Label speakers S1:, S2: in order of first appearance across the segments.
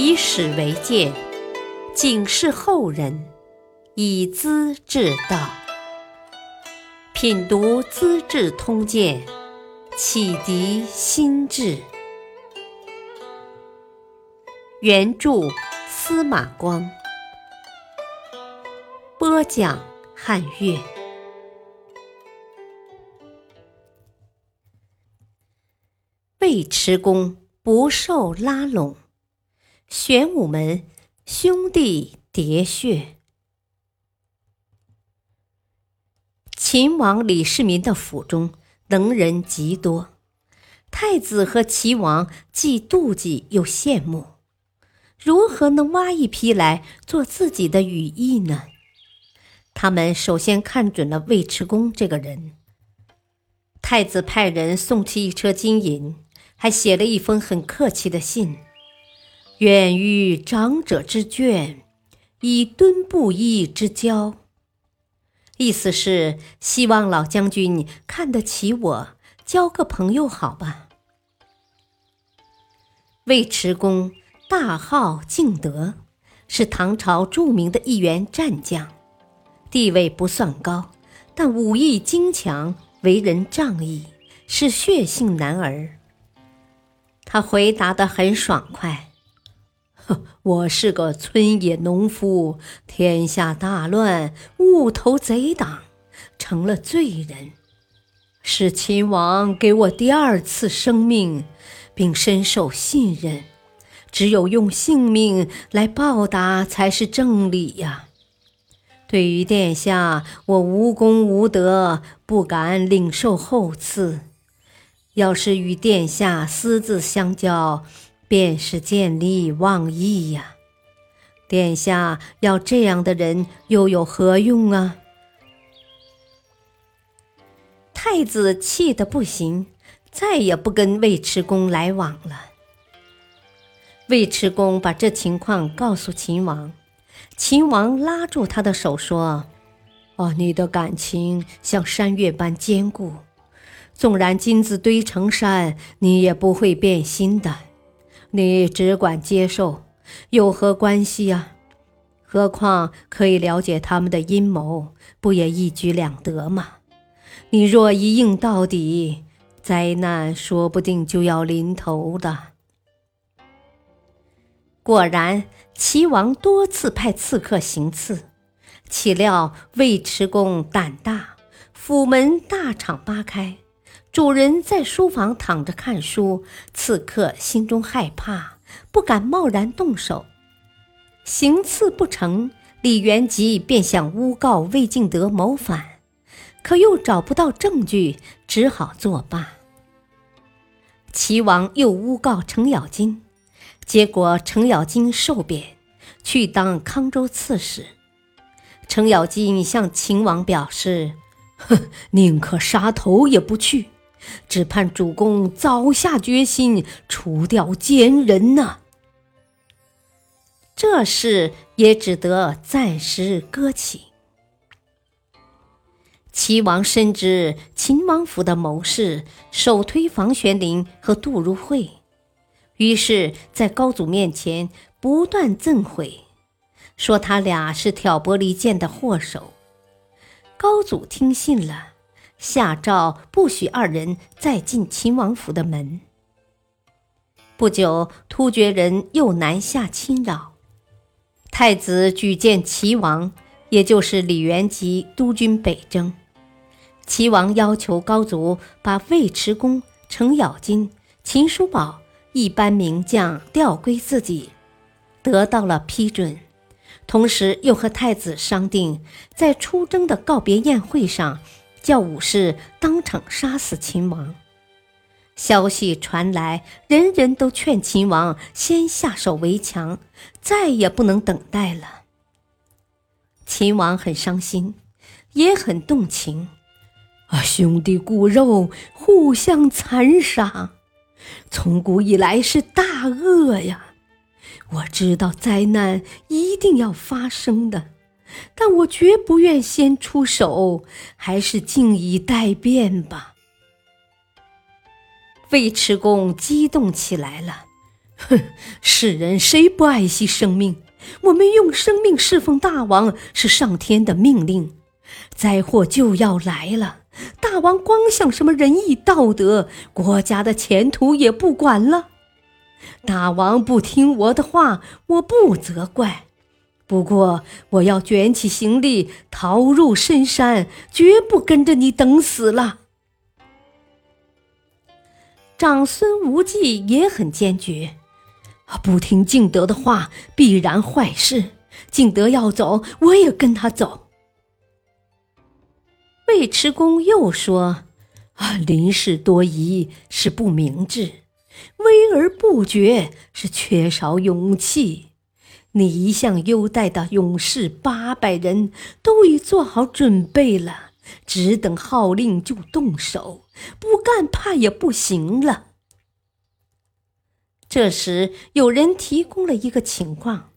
S1: 以史为鉴，警示后人，以资治道。品读《资治通鉴》，启迪心智。原著司马光，播讲汉乐。尉迟恭不受拉拢，玄武门兄弟喋血。秦王李世民的府中能人极多，太子和齐王既妒忌又羡慕，如何能挖一批来做自己的羽翼呢？他们首先看准了尉迟恭这个人。太子派人送去一车金银。还写了一封很客气的信，愿与长者之眷，以敦布衣之交。意思是希望老将军看得起我，交个朋友好吧。尉迟恭大号敬德，是唐朝著名的一员战将，地位不算高，但武艺精强，为人仗义，是血性男儿。他回答的很爽快：“ 我是个村野农夫，天下大乱，误投贼党，成了罪人。是秦王给我第二次生命，并深受信任，只有用性命来报答才是正理呀。对于殿下，我无功无德，不敢领受厚赐。”要是与殿下私自相交，便是见利忘义呀！殿下要这样的人，又有何用啊？太子气得不行，再也不跟尉迟恭来往了。尉迟恭把这情况告诉秦王，秦王拉住他的手说：“哦，你的感情像山岳般坚固。”纵然金子堆成山，你也不会变心的。你只管接受，有何关系啊？何况可以了解他们的阴谋，不也一举两得吗？你若一硬到底，灾难说不定就要临头的。果然，齐王多次派刺客行刺，岂料尉迟恭胆大，府门大敞八开。主人在书房躺着看书，刺客心中害怕，不敢贸然动手。行刺不成，李元吉便想诬告魏敬德谋反，可又找不到证据，只好作罢。齐王又诬告程咬金，结果程咬金受贬，去当康州刺史。程咬金向秦王表示：“ 哼，宁可杀头也不去。”只盼主公早下决心除掉奸人呐！这事也只得暂时搁起。齐王深知秦王府的谋士首推房玄龄和杜如晦，于是，在高祖面前不断赠毁，说他俩是挑拨离间的祸首。高祖听信了。下诏不许二人再进秦王府的门。不久，突厥人又南下侵扰，太子举荐齐王，也就是李元吉督军北征。齐王要求高祖把尉迟恭、程咬金、秦叔宝一班名将调归自己，得到了批准。同时，又和太子商定，在出征的告别宴会上。叫武士当场杀死秦王。消息传来，人人都劝秦王先下手为强，再也不能等待了。秦王很伤心，也很动情。啊，兄弟骨肉互相残杀，从古以来是大恶呀！我知道灾难一定要发生的。但我绝不愿先出手，还是静以待变吧。尉迟恭激动起来了，哼，世人谁不爱惜生命？我们用生命侍奉大王是上天的命令。灾祸就要来了，大王光想什么仁义道德，国家的前途也不管了。大王不听我的话，我不责怪。不过我要卷起行李逃入深山，绝不跟着你等死了。长孙无忌也很坚决，不听敬德的话，必然坏事。敬德要走，我也跟他走。尉迟恭又说：“啊，临事多疑是不明智，威而不决是缺少勇气。你一向优待的勇士八百人都已做好准备了。”只等号令就动手，不干怕也不行了。这时，有人提供了一个情况：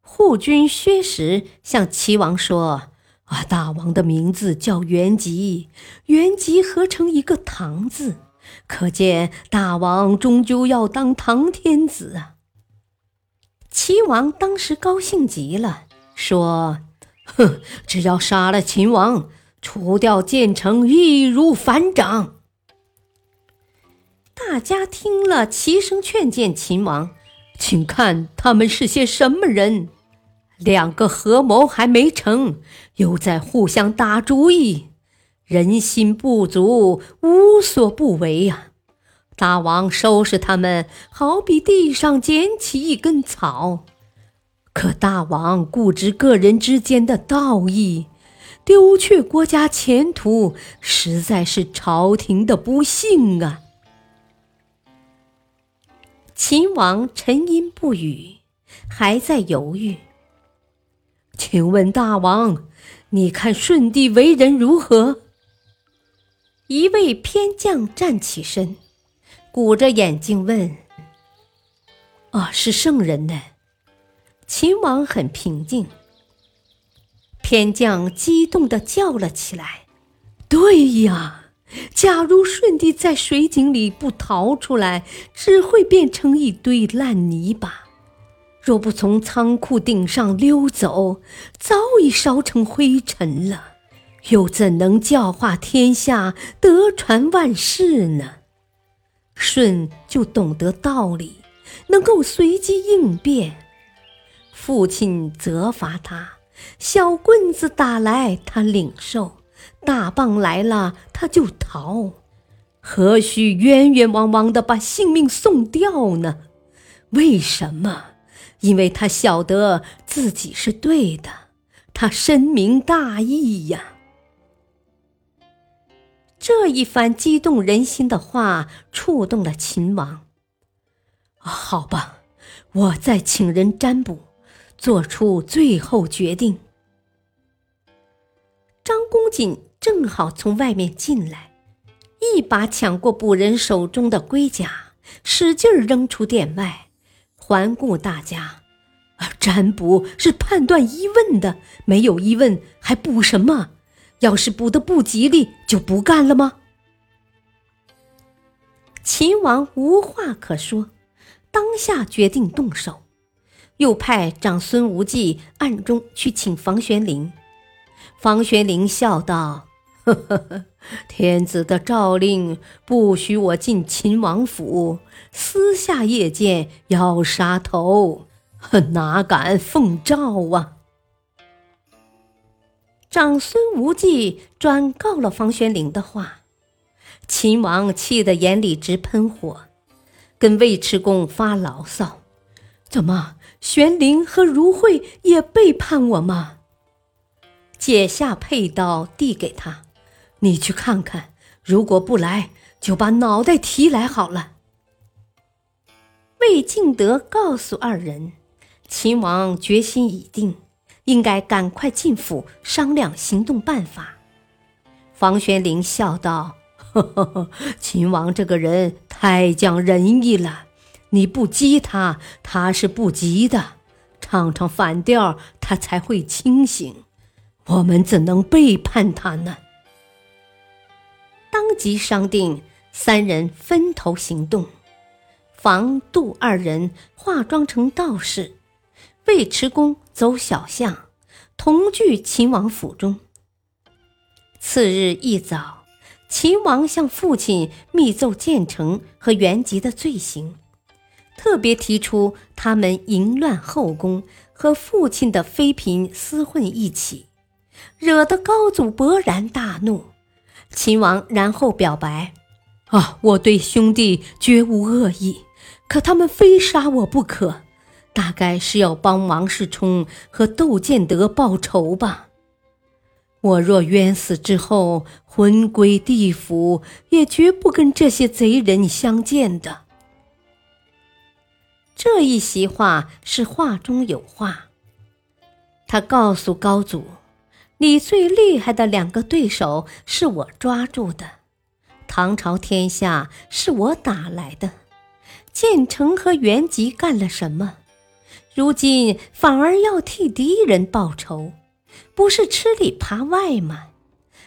S1: 护军薛石向齐王说：“啊，大王的名字叫元吉，元吉合成一个唐字，可见大王终究要当唐天子啊。”齐王当时高兴极了，说：“哼，只要杀了秦王。”除掉建成，易如反掌。大家听了，齐声劝谏秦王：“请看他们是些什么人？两个合谋还没成，又在互相打主意，人心不足，无所不为呀！大王收拾他们，好比地上捡起一根草。可大王固执个人之间的道义。”丢却国家前途，实在是朝廷的不幸啊！秦王沉吟不语，还在犹豫。请问大王，你看舜帝为人如何？一位偏将站起身，鼓着眼睛问：“啊，是圣人呢？”秦王很平静。偏将激动地叫了起来：“对呀，假如舜帝在水井里不逃出来，只会变成一堆烂泥巴；若不从仓库顶上溜走，早已烧成灰尘了。又怎能教化天下，德传万世呢？舜就懂得道理，能够随机应变。父亲责罚他。”小棍子打来，他领受；大棒来了，他就逃。何须冤冤枉枉的把性命送掉呢？为什么？因为他晓得自己是对的，他深明大义呀。这一番激动人心的话，触动了秦王。好吧，我再请人占卜。做出最后决定。张公瑾正好从外面进来，一把抢过卜人手中的龟甲，使劲扔出殿外，环顾大家：“占卜是判断疑问的，没有疑问还卜什么？要是补的不吉利，就不干了吗？”秦王无话可说，当下决定动手。又派长孙无忌暗中去请房玄龄。房玄龄笑道：“呵呵呵，天子的诏令不许我进秦王府，私下夜间要杀头，哪敢奉诏啊？”长孙无忌转告了房玄龄的话，秦王气得眼里直喷火，跟尉迟恭发牢骚：“怎么？”玄龄和如慧也背叛我吗？解下佩刀递给他，你去看看，如果不来，就把脑袋提来好了。魏敬德告诉二人，秦王决心已定，应该赶快进府商量行动办法。房玄龄笑道：“呵呵呵，秦王这个人太讲仁义了。”你不激他，他是不急的；唱唱反调，他才会清醒。我们怎能背叛他呢？当即商定，三人分头行动。房、杜二人化妆成道士，尉迟恭走小巷，同聚秦王府中。次日一早，秦王向父亲密奏建成和元吉的罪行，特别提出他们淫乱后宫和父亲的妃嫔厮混一起，惹得高祖勃然大怒。秦王然后表白：“啊，我对兄弟绝无恶意，可他们非杀我不可，大概是要帮王世充和窦建德报仇吧。我若冤死之后魂归地府，也绝不跟这些贼人相见的。”这一席话是话中有话，他告诉高祖。你最厉害的两个对手是我抓住的，唐朝天下是我打来的。建成和元吉干了什么？如今反而要替敌人报仇，不是吃里扒外吗？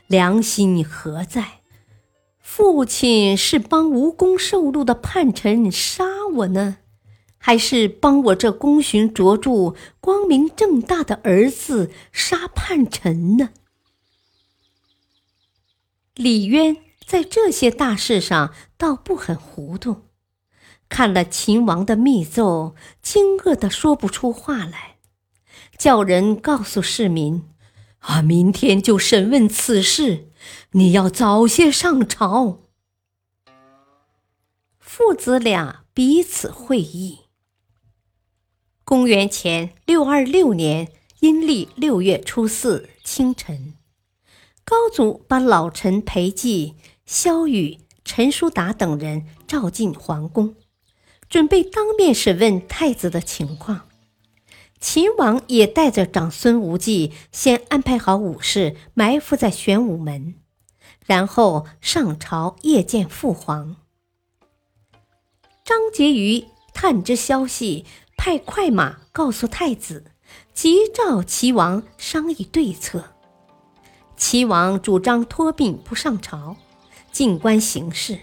S1: 良心何在？父亲是帮无功受禄的叛臣杀我呢？还是帮我这功勋卓著、光明正大的儿子杀叛臣呢？李渊在这些大事上倒不很糊涂，看了秦王的密奏，惊愕的说不出话来，叫人告诉市民：“啊，明天就审问此事，你要早些上朝。”父子俩彼此会意。公元前六二六年阴历六月初四清晨，高祖把老臣裴寂、萧雨、陈叔达等人召进皇宫，准备当面审问太子的情况。秦王也带着长孙无忌，先安排好武士埋伏在玄武门，然后上朝谒见父皇。张婕妤探知消息。派快马告诉太子，急召齐王商议对策。齐王主张托病不上朝，静观形势。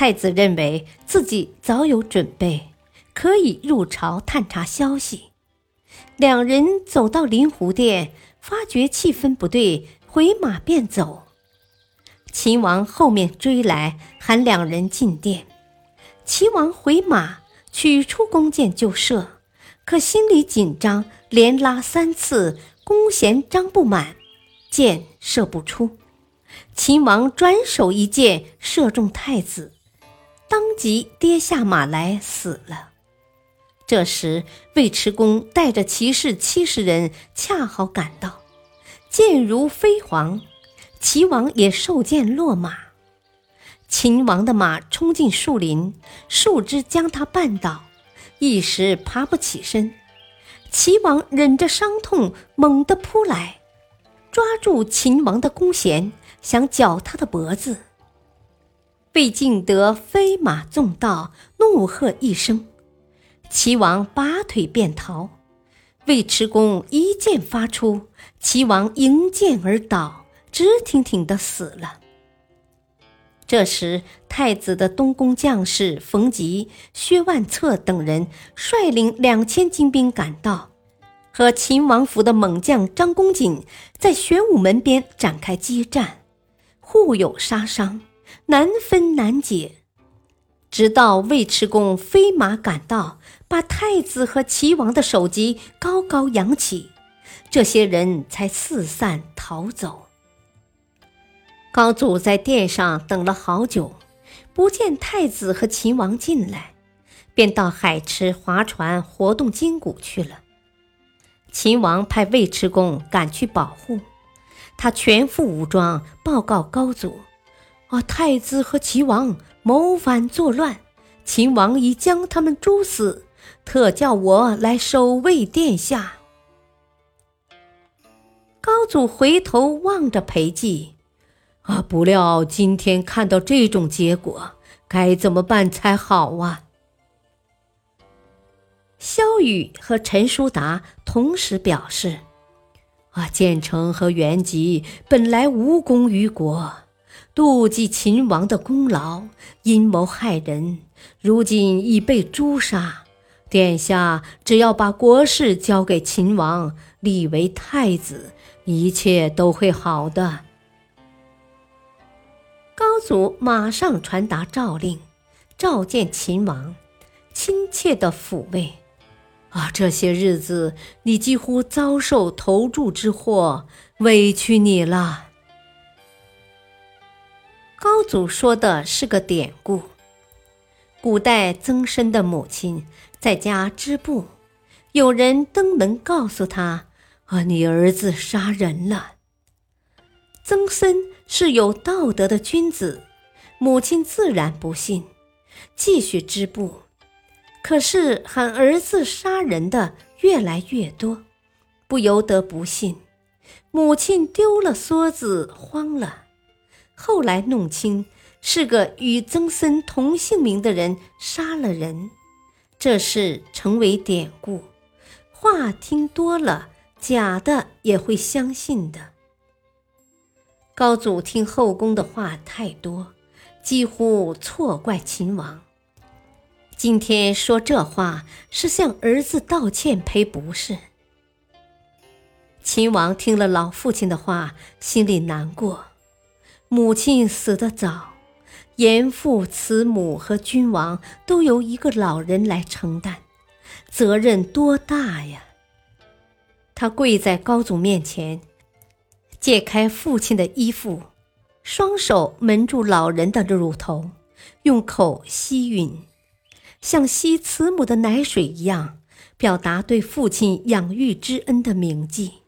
S1: 太子认为自己早有准备，可以入朝探查消息。两人走到临湖殿，发觉气氛不对，回马便走。秦王后面追来，喊两人进殿。齐王回马。取出弓箭就射，可心里紧张，连拉三次，弓弦张不满，箭射不出。秦王转手一箭射中太子，当即跌下马来死了。这时尉迟恭带着骑士七十人恰好赶到，箭如飞蝗，齐王也受箭落马。秦王的马冲进树林，树枝将他绊倒，一时爬不起身。齐王忍着伤痛，猛地扑来，抓住秦王的弓弦，想绞他的脖子。魏敬德飞马纵道，怒喝一声，齐王拔腿便逃。尉迟恭一箭发出，齐王迎箭而倒，直挺挺的死了。这时，太子的东宫将士冯吉、薛万策等人率领两千精兵赶到，和秦王府的猛将张公瑾在玄武门边展开激战，互有杀伤，难分难解。直到尉迟恭飞马赶到，把太子和齐王的首级高高扬起，这些人才四散逃走。高祖在殿上等了好久，不见太子和秦王进来，便到海池划船活动筋骨去了。秦王派尉迟恭赶去保护，他全副武装报告高祖：“啊，太子和齐王谋反作乱，秦王已将他们诛死，特叫我来守卫殿下。”高祖回头望着裴寂。啊！不料今天看到这种结果，该怎么办才好啊？萧雨和陈叔达同时表示：“啊，建成和元吉本来无功于国，妒忌秦王的功劳，阴谋害人，如今已被诛杀。殿下只要把国事交给秦王，立为太子，一切都会好的。”高祖马上传达诏令，召见秦王，亲切的抚慰。啊，这些日子你几乎遭受投注之祸，委屈你了。高祖说的是个典故，古代曾参的母亲在家织布，有人登门告诉他：“啊，你儿子杀人了。”曾参是有道德的君子，母亲自然不信，继续织布。可是喊儿子杀人的越来越多，不由得不信。母亲丢了梭子，慌了。后来弄清是个与曾参同姓名的人杀了人，这事成为典故。话听多了，假的也会相信的。高祖听后宫的话太多，几乎错怪秦王。今天说这话是向儿子道歉赔不是。秦王听了老父亲的话，心里难过。母亲死得早，严父、慈母和君王都由一个老人来承担，责任多大呀！他跪在高祖面前，解开父亲的衣服，双手蒙住老人的乳头，用口吸吮。像吸慈母的奶水一样，表达对父亲养育之恩的铭记。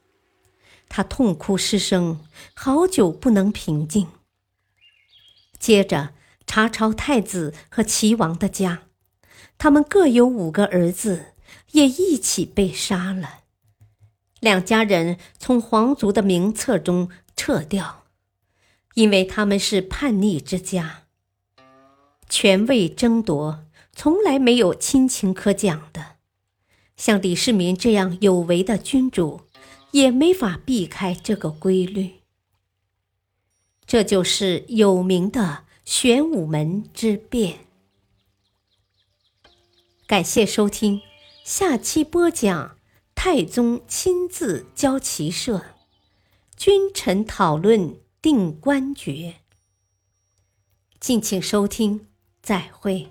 S1: 他痛哭失声，好久不能平静。接着查抄太子和齐王的家，他们各有五个儿子，也一起被杀了。两家人从皇族的名册中撤掉，因为他们是叛逆之家，权位争夺。从来没有亲情可讲的，像李世民这样有为的君主，也没法避开这个规律。这就是有名的玄武门之变。感谢收听，下期播讲太宗亲自教骑射，君臣讨论定官爵。敬请收听，再会。